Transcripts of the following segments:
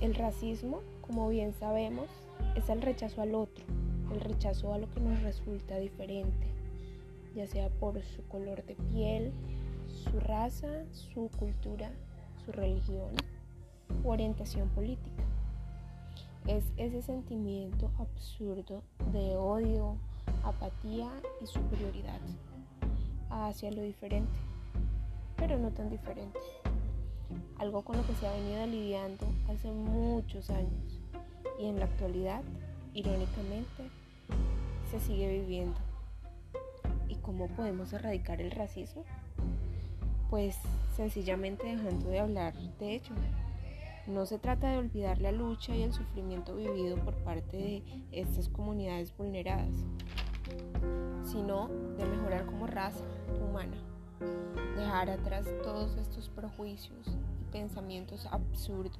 El racismo, como bien sabemos, es el rechazo al otro, el rechazo a lo que nos resulta diferente, ya sea por su color de piel, su raza, su cultura, su religión u orientación política. Es ese sentimiento absurdo de odio, apatía y superioridad hacia lo diferente, pero no tan diferente. Algo con lo que se ha venido lidiando hace muchos años y en la actualidad, irónicamente, se sigue viviendo. ¿Y cómo podemos erradicar el racismo? Pues sencillamente dejando de hablar de ello. No se trata de olvidar la lucha y el sufrimiento vivido por parte de estas comunidades vulneradas, sino de mejorar como raza humana, dejar atrás todos estos prejuicios y pensamientos absurdos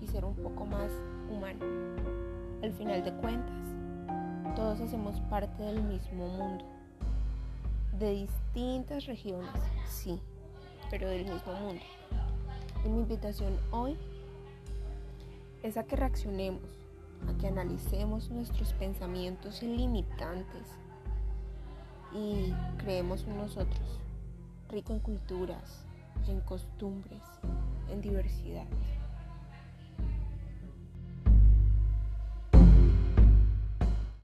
y ser un poco más humano. Al final de cuentas, todos hacemos parte del mismo mundo, de distintas regiones, sí, pero del mismo mundo. Y mi invitación hoy es a que reaccionemos, a que analicemos nuestros pensamientos limitantes y creemos nosotros, rico en culturas, en costumbres, en diversidad.